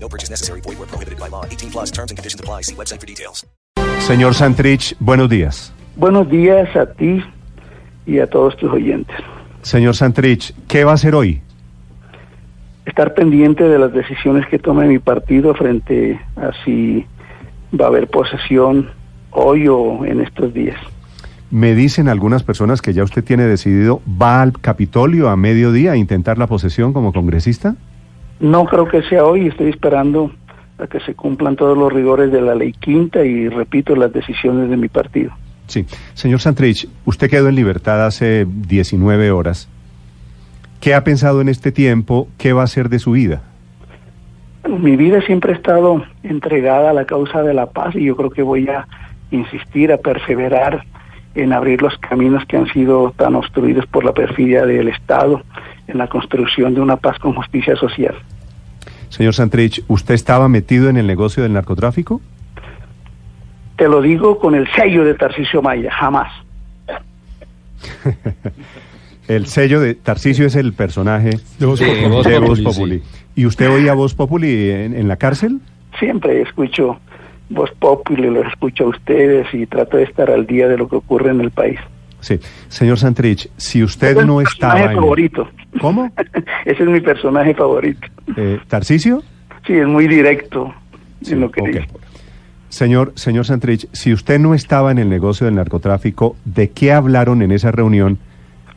No purchase necessary. Void where prohibited by law. 18 plus terms and conditions apply. See website for details. Señor Santrich, buenos días. Buenos días a ti y a todos tus oyentes. Señor Santrich, ¿qué va a hacer hoy? Estar pendiente de las decisiones que tome mi partido frente a si va a haber posesión hoy o en estos días. Me dicen algunas personas que ya usted tiene decidido, ¿va al Capitolio a mediodía a intentar la posesión como congresista? No creo que sea hoy, estoy esperando a que se cumplan todos los rigores de la ley quinta y repito las decisiones de mi partido. Sí. Señor Santrich, usted quedó en libertad hace 19 horas. ¿Qué ha pensado en este tiempo? ¿Qué va a hacer de su vida? Mi vida siempre ha estado entregada a la causa de la paz y yo creo que voy a insistir, a perseverar en abrir los caminos que han sido tan obstruidos por la perfidia del Estado en la construcción de una paz con justicia social. Señor Santrich, ¿usted estaba metido en el negocio del narcotráfico? Te lo digo con el sello de Tarcisio Maya, jamás. El sello de Tarcisio es el personaje De Voz de Populi. Voz De Voz Populi. Populi, ¿Y usted oía Voz Populi en, en la cárcel? Siempre escucho Voz Populi, los escucho a ustedes y trato de estar al día de lo que ocurre en el país. Sí. Señor Santrich, si usted es no mi estaba personaje en... el- favorito. ¿Cómo? Ese es mi personaje favorito. Eh, ¿Tarcisio? Sí, es muy directo Sí, en lo que ok. dice. Señor, señor Santrich, si usted no estaba en el negocio del narcotráfico, ¿de qué hablaron en esa reunión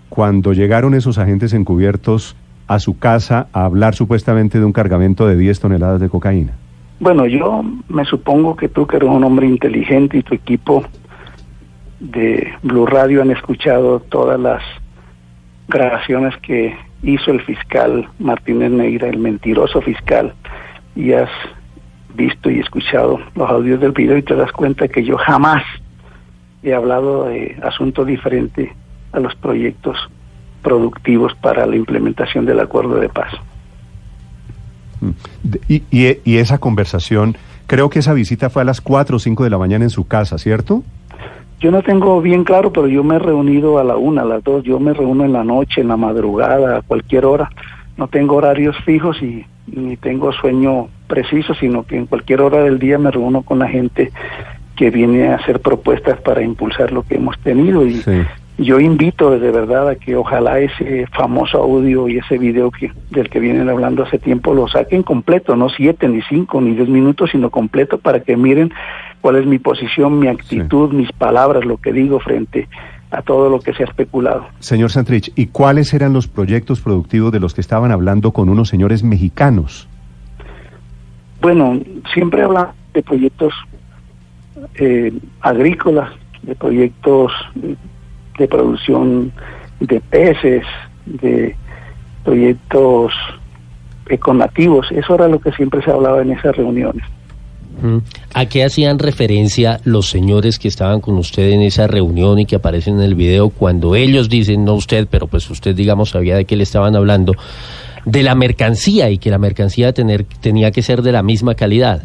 cuando llegaron esos agentes encubiertos a su casa a hablar supuestamente de un cargamento de 10 toneladas de cocaína? Bueno, yo me supongo que tú que eres un hombre inteligente y tu equipo de Blue Radio han escuchado todas las grabaciones que hizo el fiscal Martínez Neira, el mentiroso fiscal, y has visto y escuchado los audios del video y te das cuenta que yo jamás he hablado de asuntos diferentes a los proyectos productivos para la implementación del acuerdo de paz. Y- y esa conversación, creo que esa visita fue a las 4 o 5 de la mañana en su casa, ¿cierto? Yo no tengo bien claro, pero yo me he reunido a la una, a las dos, yo me reúno en la noche, en la madrugada, a cualquier hora. No tengo horarios fijos y ni tengo sueño preciso, sino que en cualquier hora del día me reúno con la gente que viene a hacer propuestas para impulsar lo que hemos tenido. Y Sí. Yo invito de verdad a que ojalá ese famoso audio y ese video que, del que vienen hablando hace tiempo lo saquen completo, no siete, ni cinco, ni diez minutos, sino completo para que miren cuál es mi posición, mi actitud, mis palabras, lo que digo frente a todo lo que se ha especulado. Señor Santrich, ¿y cuáles eran los proyectos productivos de los que estaban hablando con unos señores mexicanos? Bueno, siempre habla de proyectos eh, agrícolas, de proyectos de producción de peces, de proyectos econativos. Eso era lo que siempre se hablaba en esas reuniones. ¿A qué hacían referencia los señores que estaban con usted en esa reunión y que aparecen en el video cuando ellos dicen, no usted, pero pues usted digamos sabía de qué le estaban hablando, de la mercancía y que la mercancía tener, tenía que ser de la misma calidad?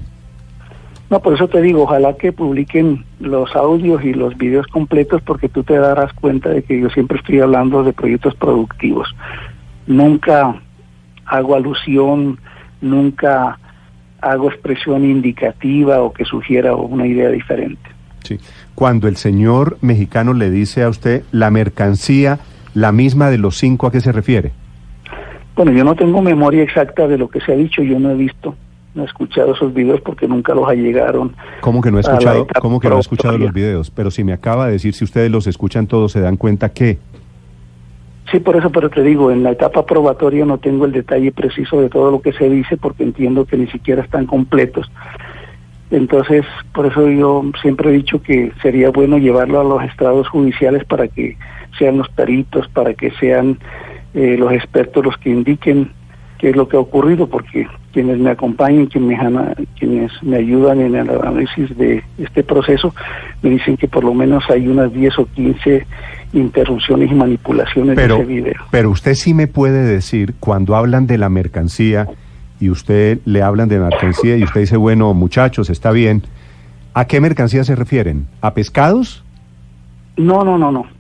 No, por eso te digo, ojalá que publiquen los audios y los videos completos porque tú te darás cuenta de que yo siempre estoy hablando de proyectos productivos. Nunca hago alusión, nunca hago expresión indicativa o que sugiera una idea diferente. Sí. Cuando el señor mexicano le dice a usted la mercancía, la misma de los cinco, ¿a qué se refiere? Bueno, yo no tengo memoria exacta de lo que se ha dicho, yo no he visto, no he escuchado esos videos porque nunca los allegaron. ¿Cómo que no la escuchado, cómo que no ha escuchado los videos? Pero si me acaba de decir, si ustedes los escuchan todos, se dan cuenta que... Sí, por eso, pero te digo, en la etapa probatoria no tengo el detalle preciso de todo lo que se dice porque entiendo que ni siquiera están completos. Entonces, por eso yo siempre he dicho que sería bueno llevarlo a los estrados judiciales para que sean los peritos, para que sean eh, los expertos los que indiquen qué es lo que ha ocurrido, porque quienes me acompañan, quienes me, quienes me ayudan en el análisis de este proceso, me dicen que por lo menos hay unas 10 o 15 interrupciones y manipulaciones pero, de ese video. Pero usted sí me puede decir, cuando hablan de la mercancía y usted le hablan de mercancía y usted dice, bueno, muchachos, está bien, ¿a qué mercancía se refieren? ¿A pescados? No, no, no, no.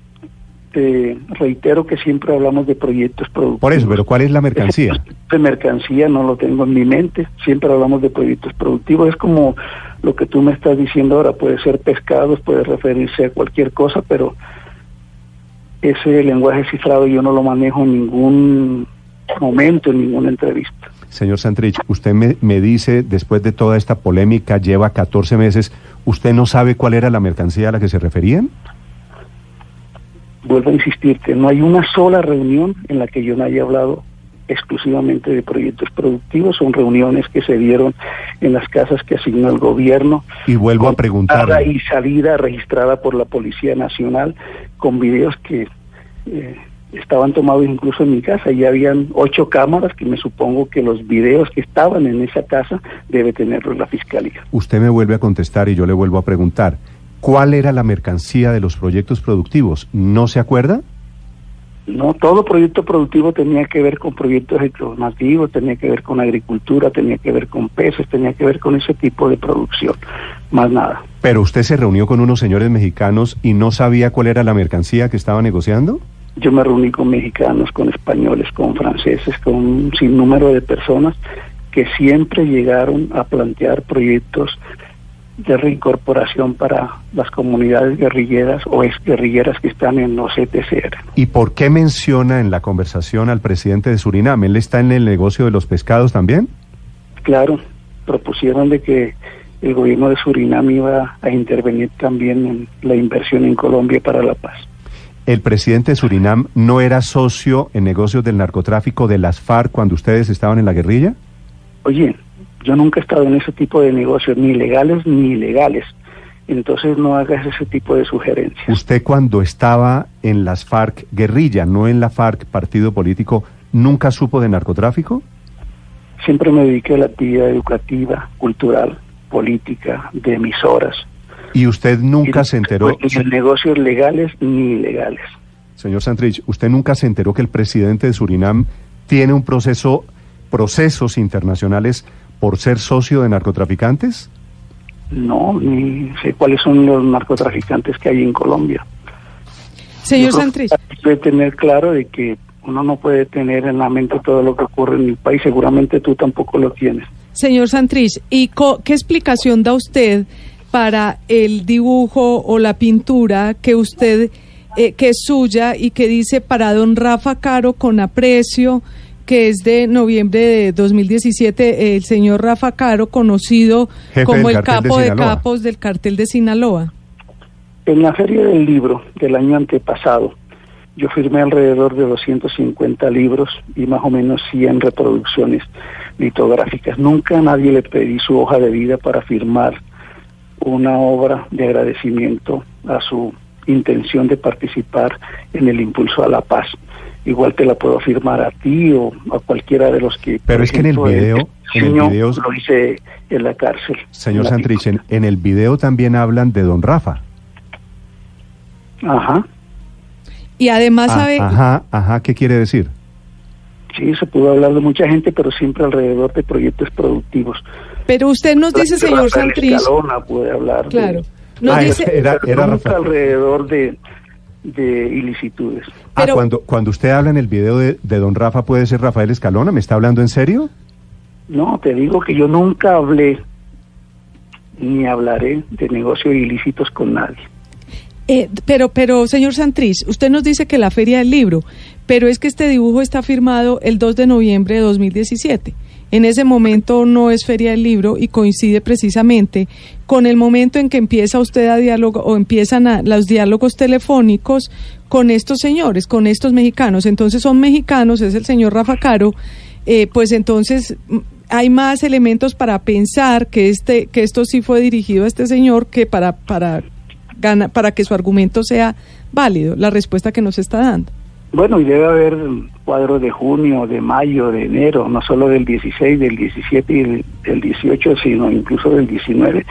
Te reitero que siempre hablamos de proyectos productivos. Por eso, pero ¿cuál es la mercancía? De mercancía no lo tengo en mi mente, siempre hablamos de proyectos productivos, es como lo que tú me estás diciendo ahora, puede ser pescados, puede referirse a cualquier cosa, pero ese lenguaje cifrado yo no lo manejo en ningún momento, en ninguna entrevista. Señor Santrich, usted me, me, dice, después de toda esta polémica, lleva 14 meses, ¿usted no sabe cuál era la mercancía a la que se referían? Vuelvo a insistirte, no hay una sola reunión en la que yo no haya hablado exclusivamente de proyectos productivos, son reuniones que se dieron en las casas que asignó el gobierno. Y vuelvo a preguntar. Y salida registrada por la Policía Nacional con videos que eh, estaban tomados incluso en mi casa. Y habían ocho cámaras que me supongo que los videos que estaban en esa casa debe tenerlos la Fiscalía. Usted me vuelve a contestar y yo le vuelvo a preguntar. ¿Cuál era la mercancía de los proyectos productivos? ¿No se acuerda? No, todo proyecto productivo tenía que ver con proyectos informativos, tenía que ver con agricultura, tenía que ver con peces, tenía que ver con ese tipo de producción, más nada. Pero usted se reunió con unos señores mexicanos y no sabía cuál era la mercancía que estaba negociando? Yo me reuní con mexicanos, con españoles, con franceses, con un sinnúmero de personas que siempre llegaron a plantear proyectos de reincorporación para las comunidades guerrilleras o exguerrilleras que están en los ETCR. ¿Y por qué menciona en la conversación al presidente de Surinam? ¿Él está en el negocio de los pescados también? Claro, propusieron de que el gobierno de Surinam iba a intervenir también en la inversión en Colombia para la paz. ¿El presidente de Surinam no era socio en negocios del narcotráfico de las FARC cuando ustedes estaban en la guerrilla? Oye, yo nunca he estado en ese tipo de negocios, ni legales ni ilegales. Entonces no hagas ese tipo de sugerencias. Usted cuando estaba en las FARC guerrilla, no en la FARC partido político, ¿nunca supo de narcotráfico? Siempre me dediqué a la actividad educativa, cultural, política, de emisoras. ¿Y usted nunca Y- se enteró? Ni en negocios legales ni ilegales. Señor Santrich, ¿usted nunca se enteró que el presidente de Surinam tiene un proceso, procesos internacionales por ser socio de narcotraficantes? No, ni sé cuáles son los narcotraficantes que hay en Colombia. Señor Santrich, hay que tener claro de que uno no puede tener en la mente todo lo que ocurre en el país. Seguramente tú tampoco lo tienes. señor Santrich, ¿y co- qué explicación da usted para el dibujo o la pintura que usted, eh, que es suya y que dice para don Rafa Caro con aprecio, que es de noviembre de 2017, el señor Rafa Caro, conocido Jefe como el de capo de, Sinaloa. capos del cartel de Sinaloa? En la feria del libro del año antepasado, yo firmé alrededor de 250 libros y más o menos 100 reproducciones litográficas. Nunca a nadie le pedí su hoja de vida para firmar una obra de agradecimiento a su intención de participar en el impulso a la paz. Igual te la puedo firmar a ti o a cualquiera de los que... Pero es que en el video- en el video- Lo hice en la cárcel. Señor en Santrich, en, en el video también hablan de don Rafa. Ajá. Y además Ah, sabe, Ajá, ajá, ¿qué quiere decir? Sí, se pudo hablar de mucha gente, pero siempre alrededor de proyectos productivos. pero usted nos dice, señor Santrich, Escalona puede hablar. claro, De, nos Ah, dice, era, era nunca Rafa. alrededor de, de ilicitudes. Ah, Pero- cuando, cuando usted habla en el video de, de don Rafa, ¿puede ser Rafael Escalona? ¿Me está hablando en serio? No, te digo que yo nunca hablé ni hablaré de negocios ilícitos con nadie. Eh, pero, pero, señor Santrich, usted nos dice que la Feria del Libro, pero es que este dibujo está firmado el 2 de noviembre de 2017. En ese momento no es Feria del Libro y coincide precisamente con el momento en que empieza usted a diálogo o empiezan a, los diálogos telefónicos con estos señores, con estos mexicanos. Entonces son mexicanos, es el señor Rafa Caro, eh, pues entonces mm, hay más elementos para pensar que este que esto sí fue dirigido a este señor que para para para que su argumento sea válido, la respuesta que nos está dando. Bueno, y debe haber cuadros de junio, de mayo, de enero, no solo del 16, del 17 y del, del 18, sino incluso del 19,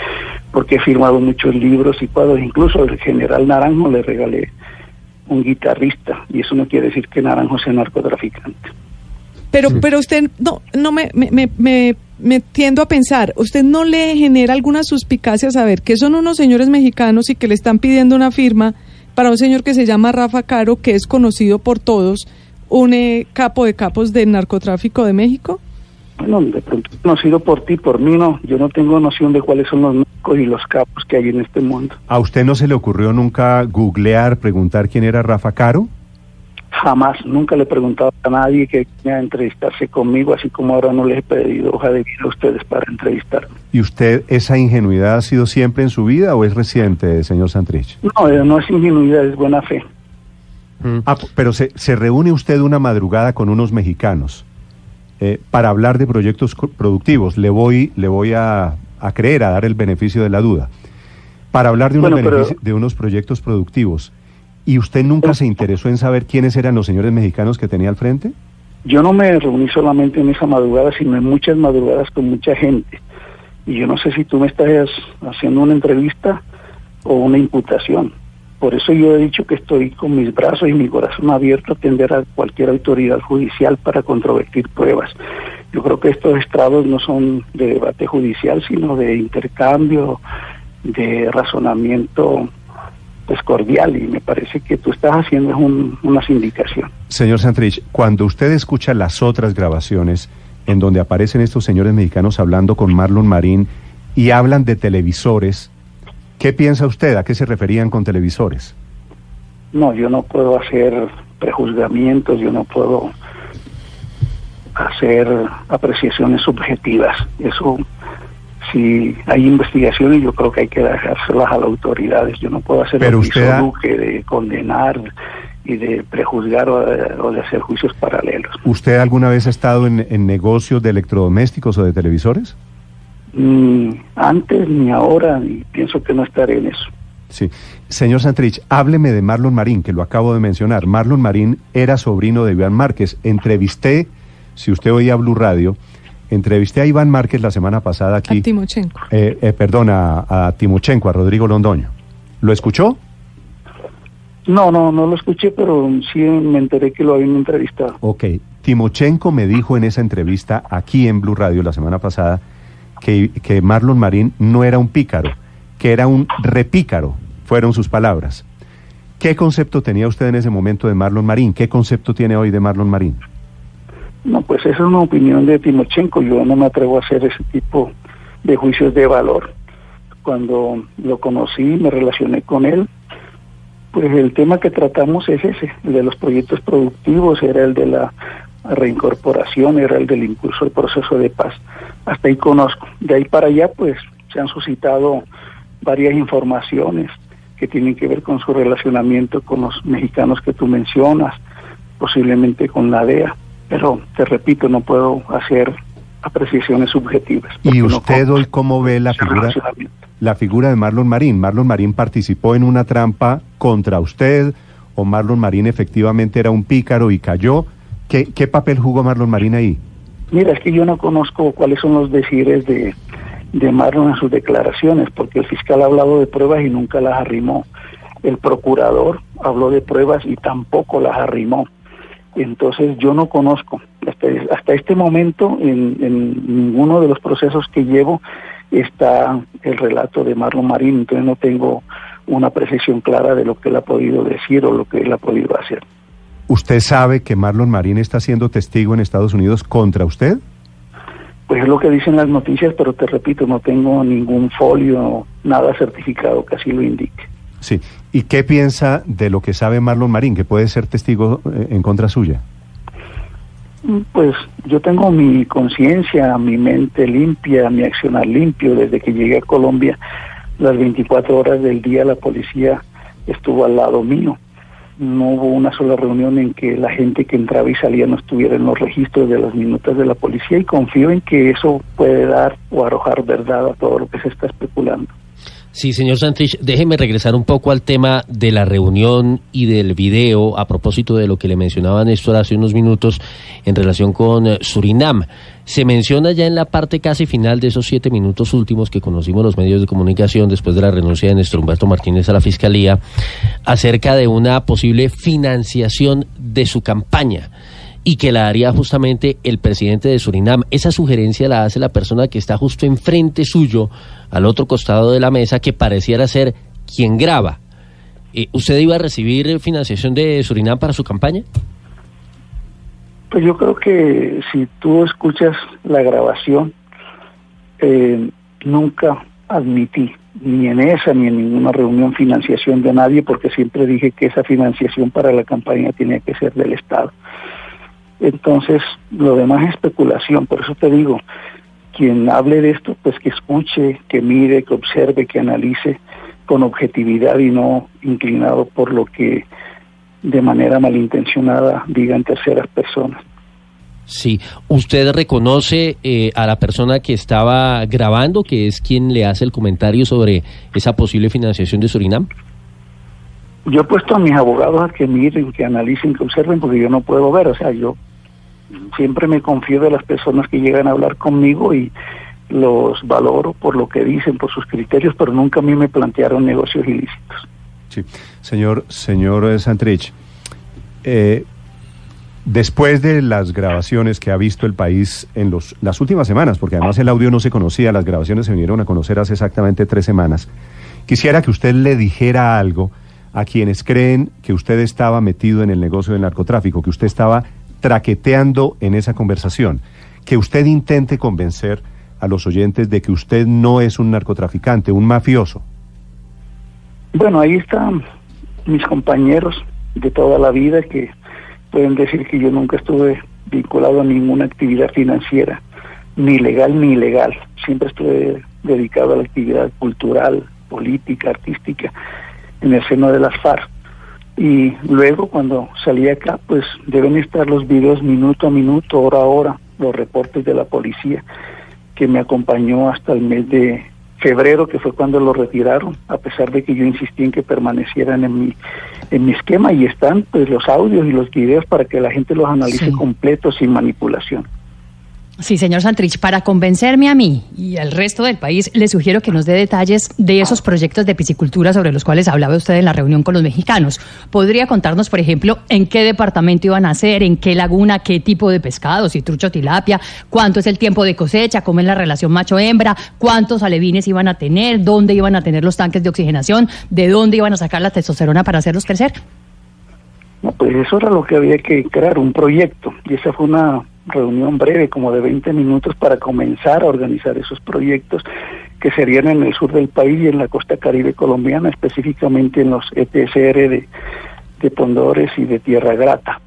porque he firmado muchos libros y cuadros, incluso el general Naranjo le regalé un guitarrista, y eso no quiere decir que Naranjo sea narcotraficante. Pero, pero usted no, no me, me, me, me, me tiendo a pensar, ¿usted no le genera alguna suspicacia saber que son unos señores mexicanos y que le están pidiendo una firma para un señor que se llama Rafa Caro, que es conocido por todos, un eh, capo de capos del narcotráfico de México? Bueno, de pronto conocido por ti, por mí no, yo no tengo noción de cuáles son los narcos y los capos que hay en este mundo. ¿A usted no se le ocurrió nunca googlear, preguntar quién era Rafa Caro? Jamás, nunca le he preguntado a nadie que quiera entrevistarse conmigo, así como ahora no les he pedido hoja de vida a ustedes para entrevistarme. ¿Y usted esa ingenuidad ha sido siempre en su vida o es reciente, señor Santrich? No, eh, no es ingenuidad, es buena fe. Ah, p- pero se, se reúne usted una madrugada con unos mexicanos eh, para hablar de proyectos productivos. Le voy, le voy a, a creer, a dar el beneficio de la duda. Para hablar de unos, Bueno, pero- benefici- de unos proyectos productivos. ¿Y usted nunca se interesó en saber quiénes eran los señores mexicanos que tenía al frente? Yo no me reuní solamente en esa madrugada, sino en muchas madrugadas con mucha gente. Y yo no sé si tú me estás haciendo una entrevista o una imputación. Por eso yo he dicho que estoy con mis brazos y mi corazón abierto a atender a cualquier autoridad judicial para controvertir pruebas. Yo creo que estos estrados no son de debate judicial, sino de intercambio, de razonamiento pues cordial y me parece que tú estás haciendo un, una sindicación. Señor Santrich, cuando usted escucha las otras grabaciones en donde aparecen estos señores mexicanos hablando con Marlon Marín y hablan de televisores, ¿qué piensa usted? ¿A qué se referían con televisores? No, yo no puedo hacer prejuzgamientos, yo no puedo hacer apreciaciones subjetivas. Eso, si hay investigaciones, yo creo que hay que dejárselas a las autoridades. Yo no puedo hacer Pero lo que usted hizo ha- Duque de condenar y de prejuzgar o de, o de hacer juicios paralelos. ¿Usted alguna vez ha estado en, en negocios de electrodomésticos o de televisores? Ni antes ni ahora, y pienso que no estaré en eso. Sí. Señor Santrich, hábleme de Marlon Marín, que lo acabo de mencionar. Marlon Marín era sobrino de Iván Márquez. Entrevisté, si usted oía Blue Radio, entrevisté a Iván Márquez la semana pasada aquí. A Timochenko. Eh, eh, perdón, a, a Timochenko, a Rodrigo Londoño. ¿Lo escuchó? No, no, no lo escuché, pero sí me enteré que lo habían entrevistado. Ok. Timochenko me dijo en esa entrevista aquí en Blue Radio la semana pasada que, que Marlon Marín no era un pícaro, que era un repícaro, fueron sus palabras. ¿Qué concepto tenía usted en ese momento de Marlon Marín? ¿Qué concepto tiene hoy de Marlon Marín? No, pues esa es una opinión de Timochenko. Yo no me atrevo a hacer ese tipo de juicios de valor. Cuando lo conocí, me relacioné con él. Pues el tema que tratamos es ese, el de los proyectos productivos, era el de la reincorporación, era el del impulso al proceso de paz. Hasta ahí conozco. De ahí para allá, pues se han suscitado varias informaciones que tienen que ver con su relacionamiento con los mexicanos que tú mencionas, posiblemente con la DEA. Pero te repito, no puedo hacer apreciaciones subjetivas. ¿Y no usted hoy cómo ve la figura, la figura de Marlon Marín? ¿Marlon Marín participó en una trampa contra usted o Marlon Marín efectivamente era un pícaro y cayó? ¿Qué, qué papel jugó Marlon Marín ahí? Mira, es que yo no conozco cuáles son los decires de, de Marlon en sus declaraciones, porque el fiscal ha hablado de pruebas y nunca las arrimó. El procurador habló de pruebas y tampoco las arrimó. Entonces yo no conozco. Hasta, hasta este momento, en, en ninguno de los procesos que llevo está el relato de Marlon Marín, entonces no tengo una precisión clara de lo que él ha podido decir o lo que él ha podido hacer. ¿Usted sabe que Marlon Marín está siendo testigo en Estados Unidos contra usted? Pues es lo que dicen las noticias, pero te repito, no tengo ningún folio, nada certificado que así lo indique. Sí. ¿Y qué piensa de lo que sabe Marlon Marín, que puede ser testigo eh, en contra suya? Pues yo tengo mi conciencia, mi mente limpia, mi accionar limpio. Desde que llegué a Colombia, las 24 horas del día la policía estuvo al lado mío. No hubo una sola reunión en que la gente que entraba y salía no estuviera en los registros de las minutas de la policía y confío en que eso puede dar o arrojar verdad a todo lo que se está especulando. Sí, señor Santrich, déjeme regresar un poco al tema de la reunión y del video a propósito de lo que le mencionaba Néstor hace unos minutos en relación con eh, Surinam. Se menciona ya en la parte casi final de esos siete minutos últimos que conocimos los medios de comunicación después de la renuncia de Néstor Humberto Martínez a la Fiscalía acerca de una posible financiación de su campaña y que la haría justamente el presidente de Surinam. Esa sugerencia la hace la persona que está justo enfrente suyo, al otro costado de la mesa, que pareciera ser quien graba. Eh, ¿Usted iba a recibir financiación de Surinam para su campaña? Pues yo creo que si tú escuchas la grabación, eh, nunca admití ni en esa ni en ninguna reunión financiación de nadie porque siempre dije que esa financiación para la campaña tenía que ser del Estado. Entonces, lo demás es especulación, por eso te digo, quien hable de esto, pues que escuche, que mire, que observe, que analice con objetividad y no inclinado por lo que de manera malintencionada digan terceras personas. Sí, ¿usted reconoce eh, a la persona que estaba grabando, que es quien le hace el comentario sobre esa posible financiación de Surinam? Yo he puesto a mis abogados a que miren, que analicen, que observen, porque yo no puedo ver, o sea, yo siempre me confío de las personas que llegan a hablar conmigo y los valoro por lo que dicen, por sus criterios, pero nunca a mí me plantearon negocios ilícitos. Sí, señor, señor Santrich, eh, después de las grabaciones que ha visto el país en los, las últimas semanas, porque además el audio no se conocía, las grabaciones se vinieron a conocer hace exactamente tres semanas, quisiera que usted le dijera algo a quienes creen que usted estaba metido en el negocio del narcotráfico, que usted estaba traqueteando en esa conversación, que usted intente convencer a los oyentes de que usted no es un narcotraficante, un mafioso. Bueno, ahí están mis compañeros de toda la vida que pueden decir que yo nunca estuve vinculado a ninguna actividad financiera, ni legal ni ilegal. Siempre estuve dedicado a la actividad cultural, política, artística, en el seno de las FARC. Y luego cuando salí acá pues deben estar los videos minuto a minuto, hora a hora, los reportes de la policía que me acompañó hasta el mes de febrero que fue cuando lo retiraron a pesar de que yo insistí en que permanecieran en mi en mi esquema. Y están pues los audios y los videos para que la gente los analice completos sin manipulación. Sí, señor Santrich, para convencerme a mí y al resto del país, le sugiero que nos dé detalles de esos proyectos de piscicultura sobre los cuales hablaba usted en la reunión con los mexicanos. ¿Podría contarnos, por ejemplo, en qué departamento iban a hacer, en qué laguna, qué tipo de pescado, si trucho tilapia, cuánto es el tiempo de cosecha, cómo es la relación macho-hembra, cuántos alevines iban a tener, dónde iban a tener los tanques de oxigenación, de dónde iban a sacar la testosterona para hacerlos crecer? Pues eso era lo que había que crear, un proyecto, y esa fue una reunión breve, como de 20 minutos, para comenzar a organizar esos proyectos que serían en el sur del país y en la costa caribe colombiana, específicamente en los ETSR de, de Pondores y de Tierra Grata.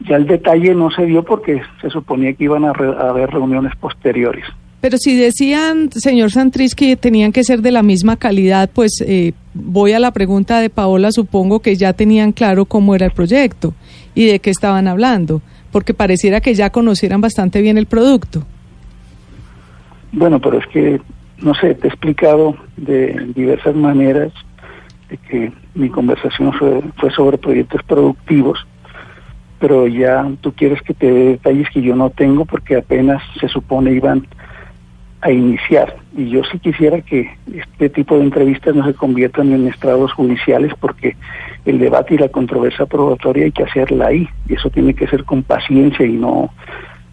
Ya el detalle no se dio porque se suponía que iban a, haber reuniones posteriores. Pero si decían, señor Santrich, que tenían que ser de la misma calidad, pues eh, voy a la pregunta de Paola, supongo que ya tenían claro cómo era el proyecto y de qué estaban hablando porque pareciera que ya conocieran bastante bien el producto. Bueno, pero es que, no sé, te he explicado de diversas maneras de que mi conversación fue, fue sobre proyectos productivos, pero ya tú quieres que te dé detalles que yo no tengo porque apenas se supone iban a iniciar. Y yo sí quisiera que este tipo de entrevistas no se conviertan en estrados judiciales porque el debate y la controversia probatoria hay que hacerla ahí. Y eso tiene que ser con paciencia y no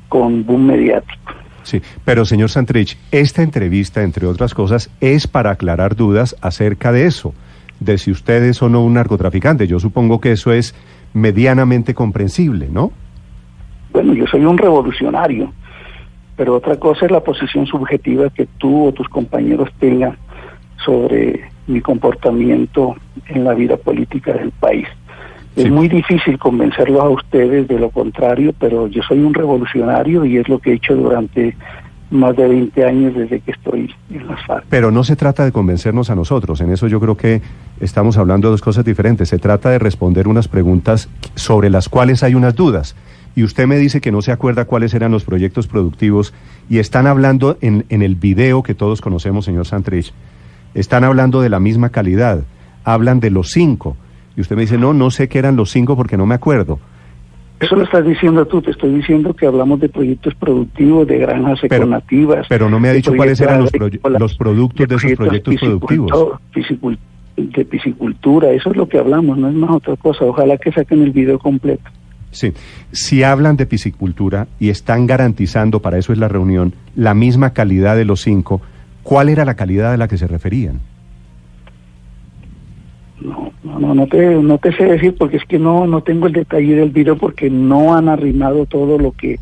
con boom mediático. Sí, pero señor Santrich, esta entrevista, entre otras cosas, es para aclarar dudas acerca de eso, de si usted es o no un narcotraficante. Yo supongo que eso es medianamente comprensible, ¿no? Bueno, yo soy un revolucionario pero otra cosa es la posición subjetiva que tú o tus compañeros tengan sobre mi comportamiento en la vida política del país. Es muy difícil convencerlos a ustedes de lo contrario, pero yo soy un revolucionario y es lo que he hecho durante más de 20 años desde que estoy en las FARC. Pero no se trata de convencernos a nosotros, en eso yo creo que estamos hablando de dos cosas diferentes. Se trata de responder unas preguntas sobre las cuales hay unas dudas y usted me dice que no se acuerda cuáles eran los proyectos productivos y están hablando en, en el video que todos conocemos, señor Santrich, están hablando de la misma calidad, hablan de los cinco. Y usted me dice, no, no sé qué eran los cinco porque no me acuerdo. Eso lo estás diciendo tú, te estoy diciendo que hablamos de proyectos productivos, de granjas econativas. Pero no me ha de dicho cuáles eran los, los productos de esos proyectos productivos. de piscicultura, eso es lo que hablamos, no es más otra cosa. Ojalá que saquen el video completo. Sí, si hablan de piscicultura y están garantizando, para eso es la reunión, la misma calidad de los cinco, ¿cuál era la calidad a la que se referían? No, no, no, te, no te sé decir porque es que no, no tengo el detalle del video porque no han arrimado todo lo que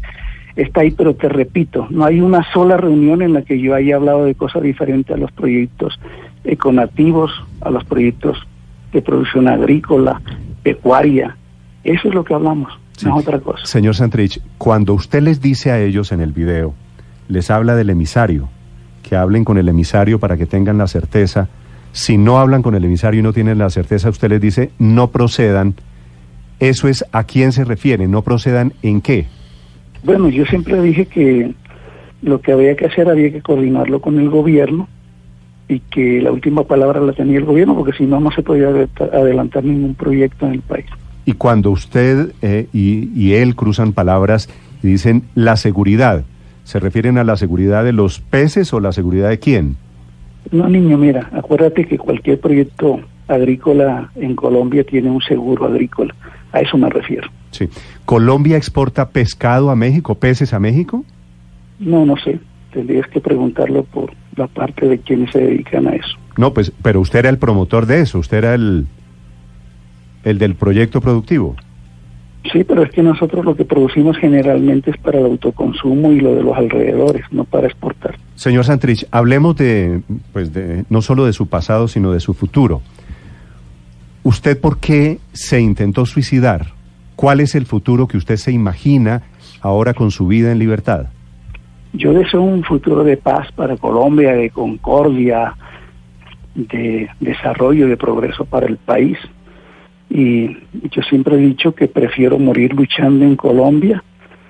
está ahí, pero te repito, no hay una sola reunión en la que yo haya hablado de cosas diferentes a los proyectos econativos, a los proyectos de producción agrícola, pecuaria. Eso es lo que hablamos, Sí. no es otra cosa. Señor Santrich, cuando usted les dice a ellos en el video, les habla del emisario, que hablen con el emisario para que tengan la certeza, si no hablan con el emisario y no tienen la certeza, usted les dice, no procedan, eso es a quién se refiere, no procedan en qué. Bueno, yo siempre dije que lo que había que hacer había que coordinarlo con el gobierno y que la última palabra la tenía el gobierno porque si no, no se podía adel- adelantar ningún proyecto en el país. Y cuando usted eh, y, y él cruzan palabras y dicen la seguridad, ¿se refieren a la seguridad de los peces o la seguridad de quién? No, niño, mira, acuérdate que cualquier proyecto agrícola en Colombia tiene un seguro agrícola. A eso me refiero. Sí. ¿Colombia exporta pescado a México, peces a México? No, no sé. Tendrías que preguntarlo por la parte de quienes se dedican a eso. No, pues, pero usted era el promotor de eso, usted era el, el del proyecto productivo. Sí, pero es que nosotros lo que producimos generalmente es para el autoconsumo y lo de los alrededores, no para exportar. Señor Santrich, hablemos de, pues de, no solo de su pasado, sino de su futuro. ¿Usted por qué se intentó suicidar? ¿Cuál es el futuro que usted se imagina ahora con su vida en libertad? Yo deseo un futuro de paz para Colombia, de concordia, de desarrollo, de progreso para el país. Y yo siempre he dicho que prefiero morir luchando en Colombia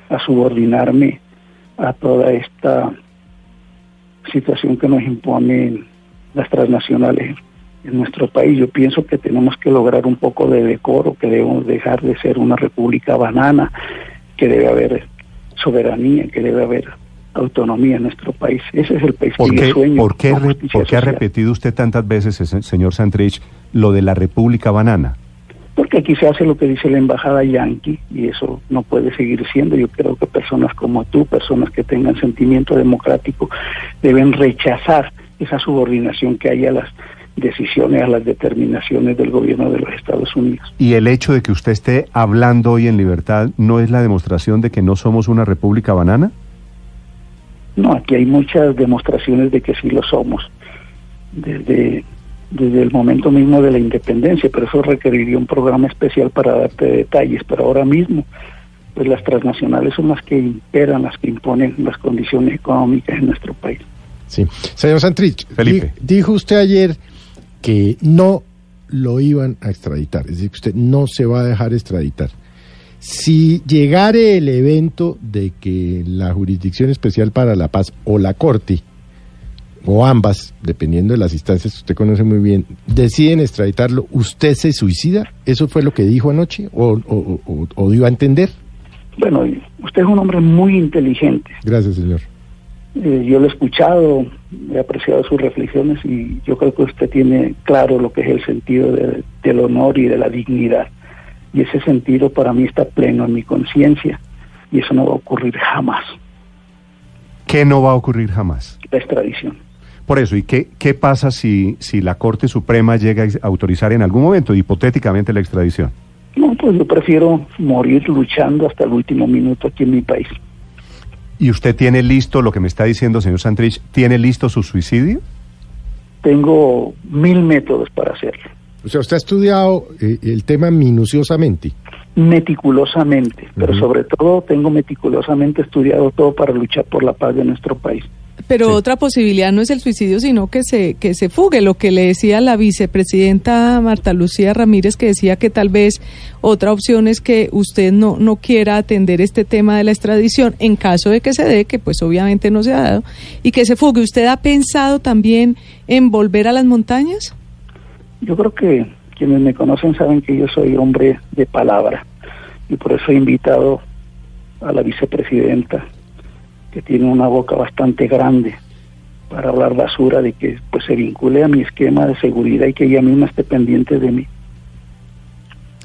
a subordinarme a toda esta situación que nos imponen las transnacionales en nuestro país. Yo pienso que tenemos que lograr un poco de decoro, que debemos dejar de ser una república banana, que debe haber soberanía, que debe haber autonomía en nuestro país. Ese es el país ¿Por que yo qué, sueño. por qué por qué ha repetido usted tantas veces, señor Santrich, lo de la República Banana? Porque aquí se hace lo que dice la embajada yanqui y eso no puede seguir siendo. Yo creo que personas como tú, personas que tengan sentimiento democrático, deben rechazar esa subordinación que hay a las decisiones, a las determinaciones del gobierno de los Estados Unidos. Y el hecho de que usted esté hablando hoy en libertad no es la demostración de que no somos una República Banana? No, aquí hay muchas demostraciones de que sí lo somos. Desde, desde el momento mismo de la independencia, pero eso requeriría un programa especial para darte detalles. Pero ahora mismo, pues las transnacionales son las que imperan, las que imponen las condiciones económicas en nuestro país. Sí. Señor Santrich, Felipe. di- dijo usted ayer que no lo iban a extraditar, es decir, que usted no se va a dejar extraditar. Si llegare el evento de que la Jurisdicción Especial para la Paz o la Corte, o ambas, dependiendo de las instancias que usted conoce muy bien, deciden extraditarlo, ¿usted se suicida? ¿Eso fue lo que dijo anoche o, o- o- o dio a entender? Bueno, usted es un hombre muy inteligente. Gracias, señor. Eh, yo lo he escuchado, he apreciado sus reflexiones y yo creo que usted tiene claro lo que es el sentido de- del honor y de la dignidad. Y ese sentido para mí está pleno en mi conciencia y eso no va a ocurrir jamás, ¿Qué no va a ocurrir jamás? la extradición. Por eso, ¿y qué, qué pasa si, si la Corte Suprema llega a autorizar en algún momento, hipotéticamente, la extradición? No, pues yo prefiero morir luchando hasta el último minuto aquí en mi país. ¿Y usted tiene listo lo que me está diciendo, señor Santrich? ¿Tiene listo su suicidio? Tengo mil métodos para hacerlo, O sea, usted ha estudiado eh, el tema minuciosamente. meticulosamente, pero sobre todo tengo meticulosamente estudiado todo para luchar por la paz de nuestro país. Pero Sí. otra posibilidad no es el suicidio, sino que se, que se fugue. Lo que le decía la vicepresidenta Marta Lucía Ramírez, que decía que tal vez otra opción es que usted no, no quiera atender este tema de la extradición en caso de que se dé, que pues obviamente no se ha dado, y que se fugue. ¿Usted ha pensado también en volver a las montañas? Yo creo que quienes me conocen saben que yo soy hombre de palabra y por eso he invitado a la vicepresidenta, que tiene una boca bastante grande para hablar basura, de que pues se vincule a mi esquema de seguridad y que ella misma esté pendiente de mí.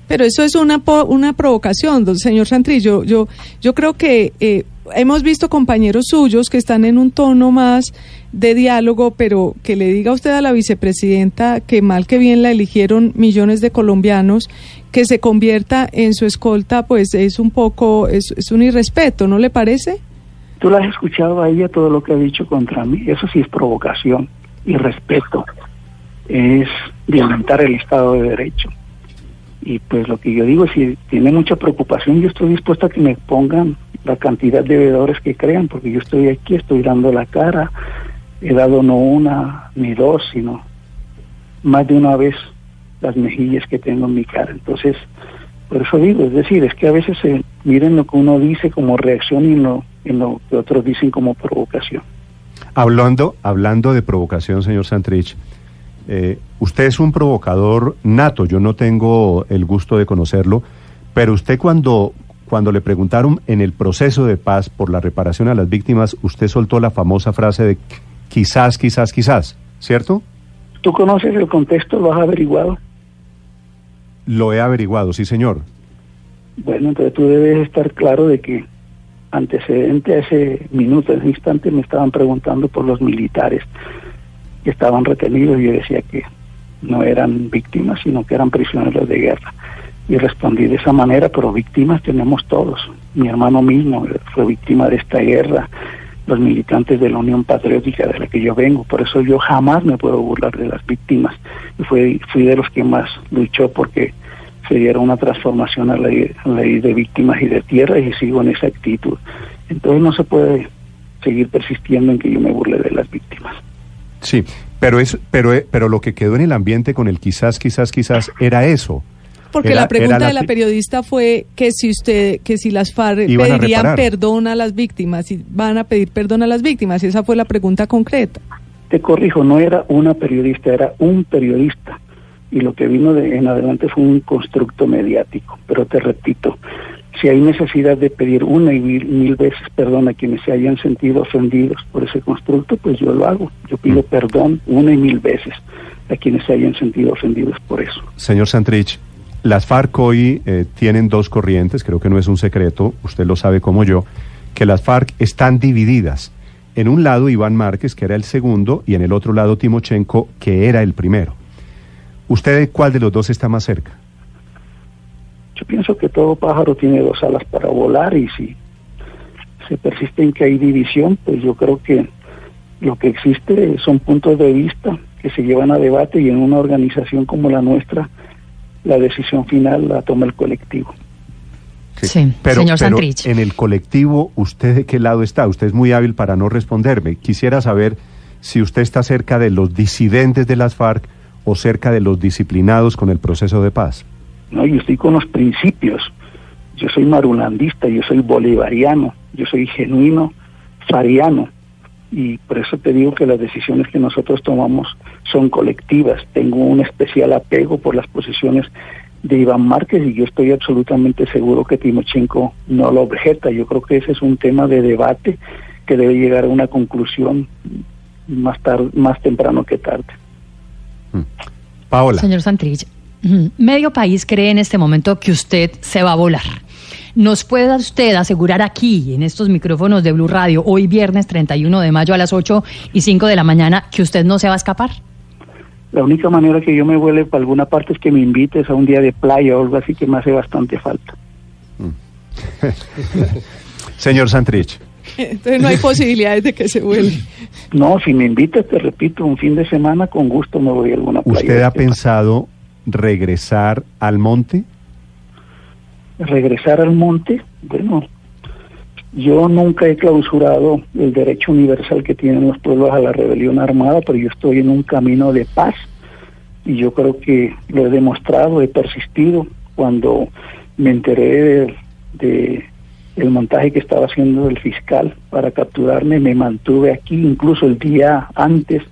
Pero eso es una, una provocación, don señor Santrillo. Yo, yo creo que eh, hemos visto compañeros suyos que están en un tono más de diálogo, pero que le diga usted a la vicepresidenta que mal que bien la eligieron millones de colombianos, que se convierta en su escolta, pues es un poco, es un irrespeto, ¿no le parece? Tú la has escuchado a ella todo lo que ha dicho contra mí. Eso sí es provocación y respeto. Es violentar el Estado de Derecho. Y pues lo que yo digo, si tiene mucha preocupación, yo estoy dispuesto a que me pongan la cantidad de veedores que crean, porque yo estoy aquí, estoy dando la cara. He dado no una ni dos, sino más de una vez las mejillas que tengo en mi cara. Entonces, por eso digo, es decir, es que a veces se miren lo que uno dice como reacción y en lo, en lo que otros dicen como provocación. Hablando, hablando de provocación, señor Santrich, eh, usted es un provocador nato, yo no tengo el gusto de conocerlo, pero usted cuando, cuando le preguntaron en el proceso de paz por la reparación a las víctimas, usted soltó la famosa frase de quizás, quizás, quizás, ¿cierto? ¿Tú conoces el contexto? ¿Lo has averiguado? Lo he averiguado, sí, señor. Bueno, entonces tú debes estar claro de que antecedente a ese minuto, a ese instante, me estaban preguntando por los militares que estaban retenidos y yo decía que no eran víctimas, sino que eran prisioneros de guerra. Y respondí de esa manera, pero víctimas tenemos todos. Mi hermano mismo fue víctima de esta guerra, los militantes de la Unión Patriótica de la que yo vengo. Por eso yo jamás me puedo burlar de las víctimas. Y fui, fui de los que más luchó porque se diera una transformación a la, a ley de víctimas y de tierra y sigo en esa actitud. Entonces no se puede seguir persistiendo en que yo me burle de las víctimas. Sí, pero, es, pero, eh, pero lo que quedó en el ambiente con el quizás, quizás, quizás era eso. Porque Era- la pregunta de la periodista fue que si usted, que si las FARC Iban a pedirían reparar. perdón a las víctimas, si van a pedir perdón a las víctimas, esa fue la pregunta concreta. Te corrijo, no era una periodista, era un periodista. Y lo que vino de en adelante fue un constructo mediático. Pero te repito, si hay necesidad de pedir una y mil, mil veces perdón a quienes se hayan sentido ofendidos por ese constructo, pues yo lo hago. Yo pido Mm. perdón una y mil veces a quienes se hayan sentido ofendidos por eso. Señor Santrich, las FARC hoy eh, tienen dos corrientes, creo que no es un secreto, usted lo sabe como yo, que las FARC están divididas. En un lado Iván Márquez, que era el segundo, y en el otro lado Timochenko, que era el primero. ¿Usted cuál de los dos está más cerca? Yo pienso que todo pájaro tiene dos alas para volar y si se persiste en que hay división, pues yo creo que lo que existe son puntos de vista que se llevan a debate y en una organización como la nuestra la decisión final la toma el colectivo. Sí, Pero, señor pero Santrich. en el colectivo, ¿usted de qué lado está? Usted es muy hábil para no responderme. Quisiera saber si usted está cerca de los disidentes de las FARC o cerca de los disciplinados con el proceso de paz. No, yo estoy con los principios. Yo soy marulandista, yo soy bolivariano, yo soy genuino fariano. Y por eso te digo que las decisiones que nosotros tomamos son colectivas. Tengo un especial apego por las posiciones de Iván Márquez y yo estoy absolutamente seguro que Timochenko no lo objeta. Yo creo que ese es un tema de debate que debe llegar a una conclusión más tarde, más temprano que tarde. Paola. Señor Santrich, medio país cree en este momento que usted se va a volar. ¿Nos puede usted asegurar aquí, en estos micrófonos de Blue Radio, hoy viernes 31 de mayo a las 8 y 5 de la mañana, que usted no se va a escapar? La única manera que yo me vuele para alguna parte es que me invites a un día de playa o algo así que me hace bastante falta. Señor Santrich. Entonces no hay posibilidades de que se vuelva. No, si me invitas, te repito, un fin de semana, con gusto me voy a alguna playa. ¿Usted ha pensado regresar al monte? Regresar al monte, bueno, Yo nunca he clausurado el derecho universal que tienen los pueblos a la rebelión armada, pero yo estoy en un camino de paz y yo creo que lo he demostrado, he persistido. Cuando me enteré de, de el montaje que estaba haciendo el fiscal para capturarme, me mantuve aquí, incluso el día antes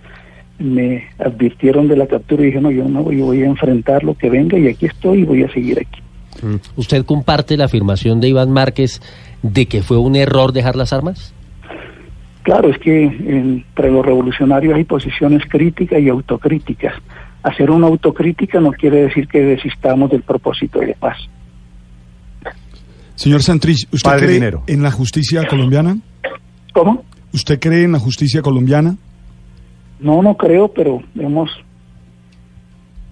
me advirtieron de la captura y dije, no, yo no yo voy a enfrentar lo que venga y aquí estoy y voy a seguir aquí. ¿Usted comparte la afirmación de Iván Márquez de que fue un error dejar las armas? Claro, es que entre los revolucionarios hay posiciones críticas y autocríticas. Hacer una autocrítica no quiere decir que desistamos del propósito de paz. Señor Santrich, ¿usted Padre cree Dinero. en la justicia colombiana? ¿Cómo? ¿Usted cree en la justicia colombiana? No, no creo, pero hemos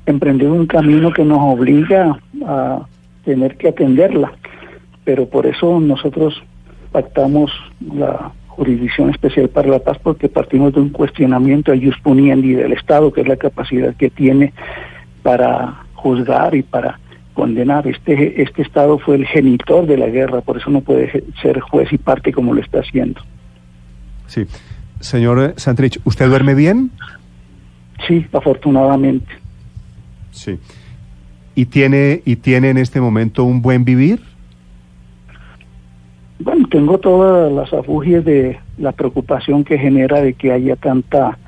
emprendido un camino que nos obliga a tener que atenderla. Pero por eso nosotros pactamos la Jurisdicción Especial para la Paz porque partimos de un cuestionamiento a Jus Puniendi del Estado, que es la capacidad que tiene para juzgar y para condenar. Este, este Estado fue el genitor de la guerra, por eso no puede ser juez y parte como lo está haciendo. Sí. Señor Santrich, ¿usted duerme bien? Sí, afortunadamente. Sí. ¿Y tiene, ¿Y tiene en este momento un buen vivir? Bueno, tengo todas las afugias de la preocupación que genera de que haya tanta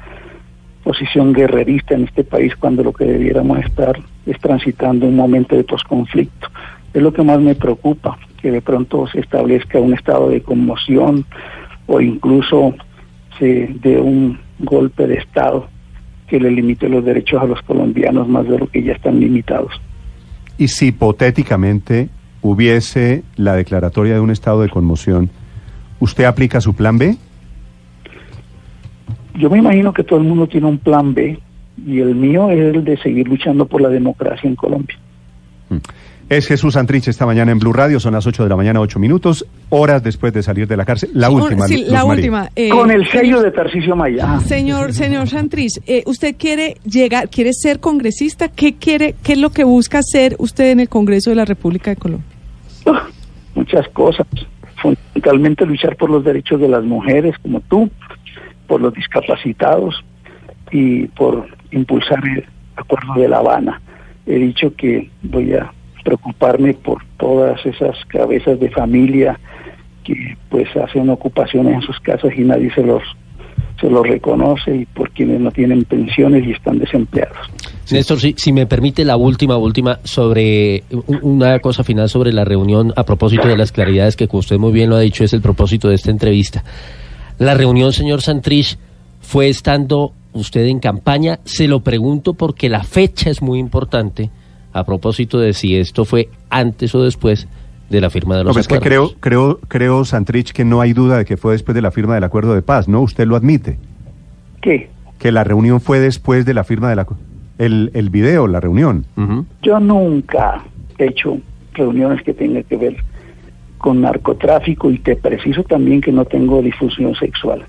posición guerrerista en este país cuando lo que debiéramos estar es transitando un momento de posconflicto. Es lo que más me preocupa, que de pronto se establezca un estado de conmoción o incluso se dé un golpe de Estado que le limite los derechos a los colombianos más de lo que ya están limitados. Y si hipotéticamente hubiese la declaratoria de un estado de conmoción, ¿usted aplica su plan B? Yo me imagino que todo el mundo tiene un plan B y el mío es el de seguir luchando por la democracia en Colombia. Es Jesús Santrich esta mañana en Blue Radio, son las 8 de la mañana, 8 minutos, horas después de salir de la cárcel. La Sí, última. sí, la María. última. eh, Con el sello de Tarcisio Maya. Señor, señor Santrich, eh, ¿usted quiere llegar, quiere ser congresista? ¿Qué quiere, qué es lo que busca hacer usted en el Congreso de la República de Colombia? Uf, muchas cosas. Fundamentalmente luchar por los derechos de las mujeres como tú, por los discapacitados y por impulsar el acuerdo de La Habana. He dicho que voy a preocuparme por todas esas cabezas de familia que pues hacen ocupaciones en sus casas y nadie se los se los reconoce y por quienes no tienen pensiones y están desempleados. Néstor, si, si me permite la última, última, sobre una cosa final sobre la reunión a propósito de las claridades que como usted muy bien lo ha dicho es el propósito de esta entrevista. La reunión, señor Santrich, fue estando usted en campaña. Se lo pregunto porque la fecha es muy importante a propósito de si esto fue antes o después de la firma de No, los pues es que acuerdos. creo, creo, creo, Santrich, que no hay duda de que fue después de la firma del acuerdo de paz, ¿no? Usted lo admite. ¿Qué? Que la reunión fue después de la firma del acuerdo. El, el video, la reunión. Yo nunca he hecho reuniones que tengan que ver con narcotráfico y te preciso también que no tengo difusión sexual.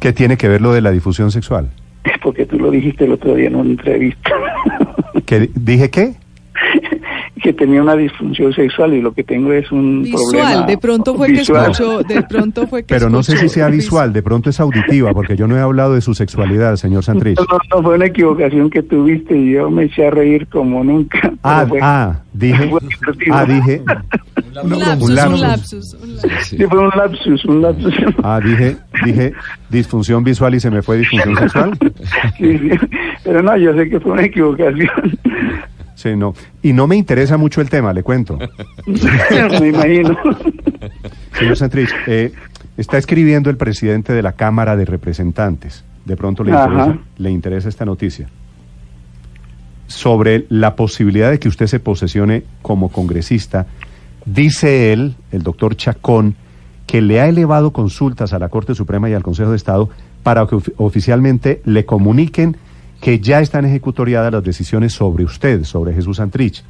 ¿Qué tiene que ver lo de la difusión sexual? Porque tú lo dijiste el otro día en una entrevista. ¿Que, ¿Dije qué? que tenía una disfunción sexual y lo que tengo es un Visual, problema de pronto fue visual. que escuchó, de pronto fue que Pero no sé si sea visual, de pronto es auditiva, porque yo no he hablado de su sexualidad, señor Santrich. No, no, no, fue una equivocación que tuviste y yo me eché a reír como nunca. Ah, fue- ah, dije, ah, dije, Un lapsus, un lapsus, un lapsus. Sí, fue un lapsus, un lapsus. ah, dije, dije disfunción visual y se me fue disfunción sexual. Sí, sí. Pero no, yo sé que fue una equivocación. Sí, no. Y no me interesa mucho el tema, le cuento. me imagino. Señor Santrich, eh, está escribiendo el presidente de la Cámara de Representantes. De pronto le interesa, le interesa esta noticia. Sobre la posibilidad de que usted se posesione como congresista, dice él, el doctor Chacón, que le ha elevado consultas a la Corte Suprema y al Consejo de Estado para que ofi- oficialmente le comuniquen que ya están ejecutoriadas las decisiones sobre usted, sobre Jesús Santrich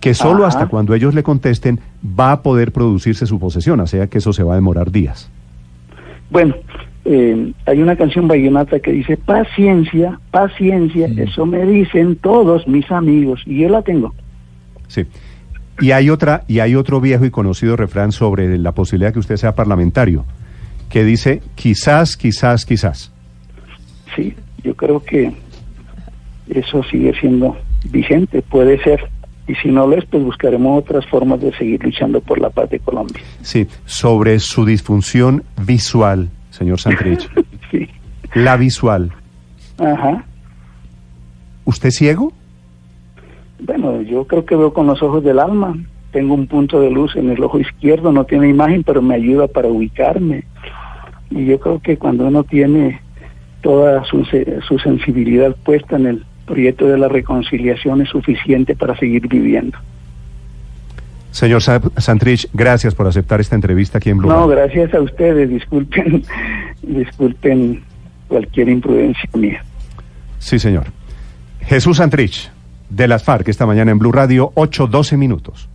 que solo Ajá. hasta cuando ellos le contesten va a poder producirse su posesión, o sea que eso se va a demorar días. Bueno, eh, hay una canción vallenata que dice paciencia, paciencia, eso me dicen todos mis amigos y yo la tengo. Sí. Y hay otra y hay otro viejo y conocido refrán sobre la posibilidad de que usted sea parlamentario, que dice quizás, quizás, quizás. Sí, yo creo que eso sigue siendo vigente, puede ser. Y si no lo es, pues buscaremos otras formas de seguir luchando por la paz de Colombia. Sí, sobre su disfunción visual, señor Santrich. sí. La visual. Ajá. ¿Usted es ciego? Bueno, yo creo que veo con los ojos del alma. Tengo un punto de luz en el ojo izquierdo, no tiene imagen, pero me ayuda para ubicarme. Y yo creo que cuando uno tiene toda su, su sensibilidad puesta en el proyecto de la reconciliación es suficiente para seguir viviendo. Señor Sa- Santrich, gracias por aceptar esta entrevista aquí en Blue. No, gracias a ustedes. Disculpen, disculpen cualquier imprudencia mía. Sí, señor. Jesús Santrich, de las FARC, esta mañana en Blue Radio, 8-12 minutos.